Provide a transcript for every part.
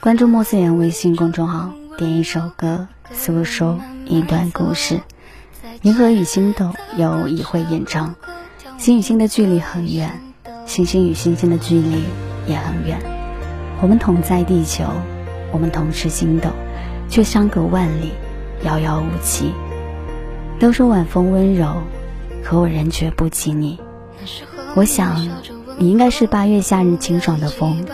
关注莫思言微信公众号，点一首歌，诉说一段故事。银河与星斗由一会演唱，星与星的距离很远，星星与星星的距离也很远。我们同在地球，我们同是星斗，却相隔万里，遥遥无期。都说晚风温柔，可我仍觉不及你。我想，你应该是八月夏日清爽的风。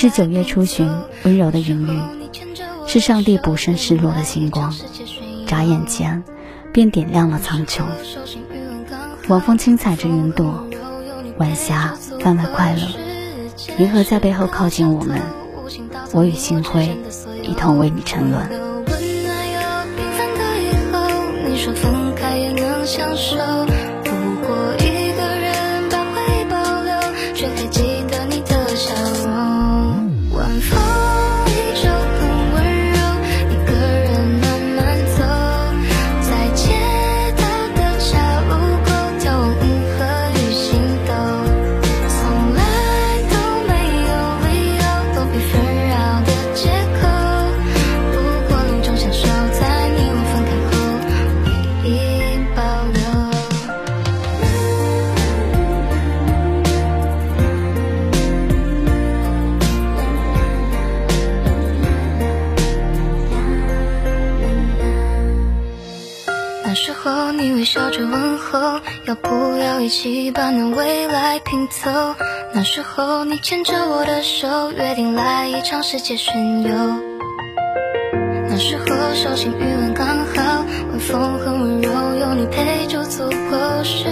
是九月初旬温柔的云雨，是上帝补剩失落的星光，眨眼间便点亮了苍穹。晚风轻踩着云朵，晚霞分外快乐，银河在背后靠近我们，我与星辉一同为你沉沦。时候，你微笑着问候，要不要一起把那未来拼凑？那时候，你牵着我的手，约定来一场世界巡游。那时候，手心余温刚好，晚风很温柔，有你陪就足够。时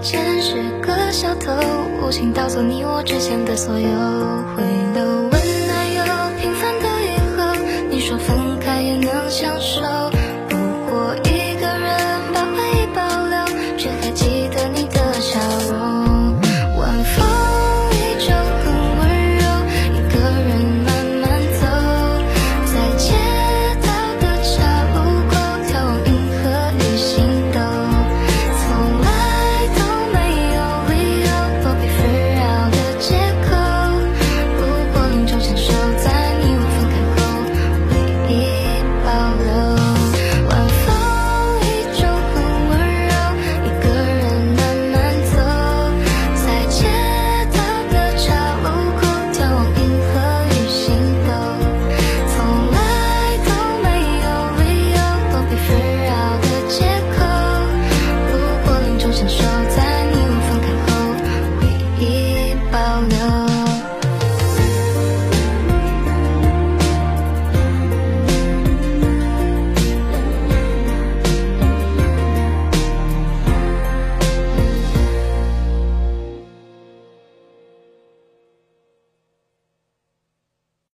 间是个小偷，无情盗走你我之间的所有回流。温暖又平凡的以后，你说分开也能相守。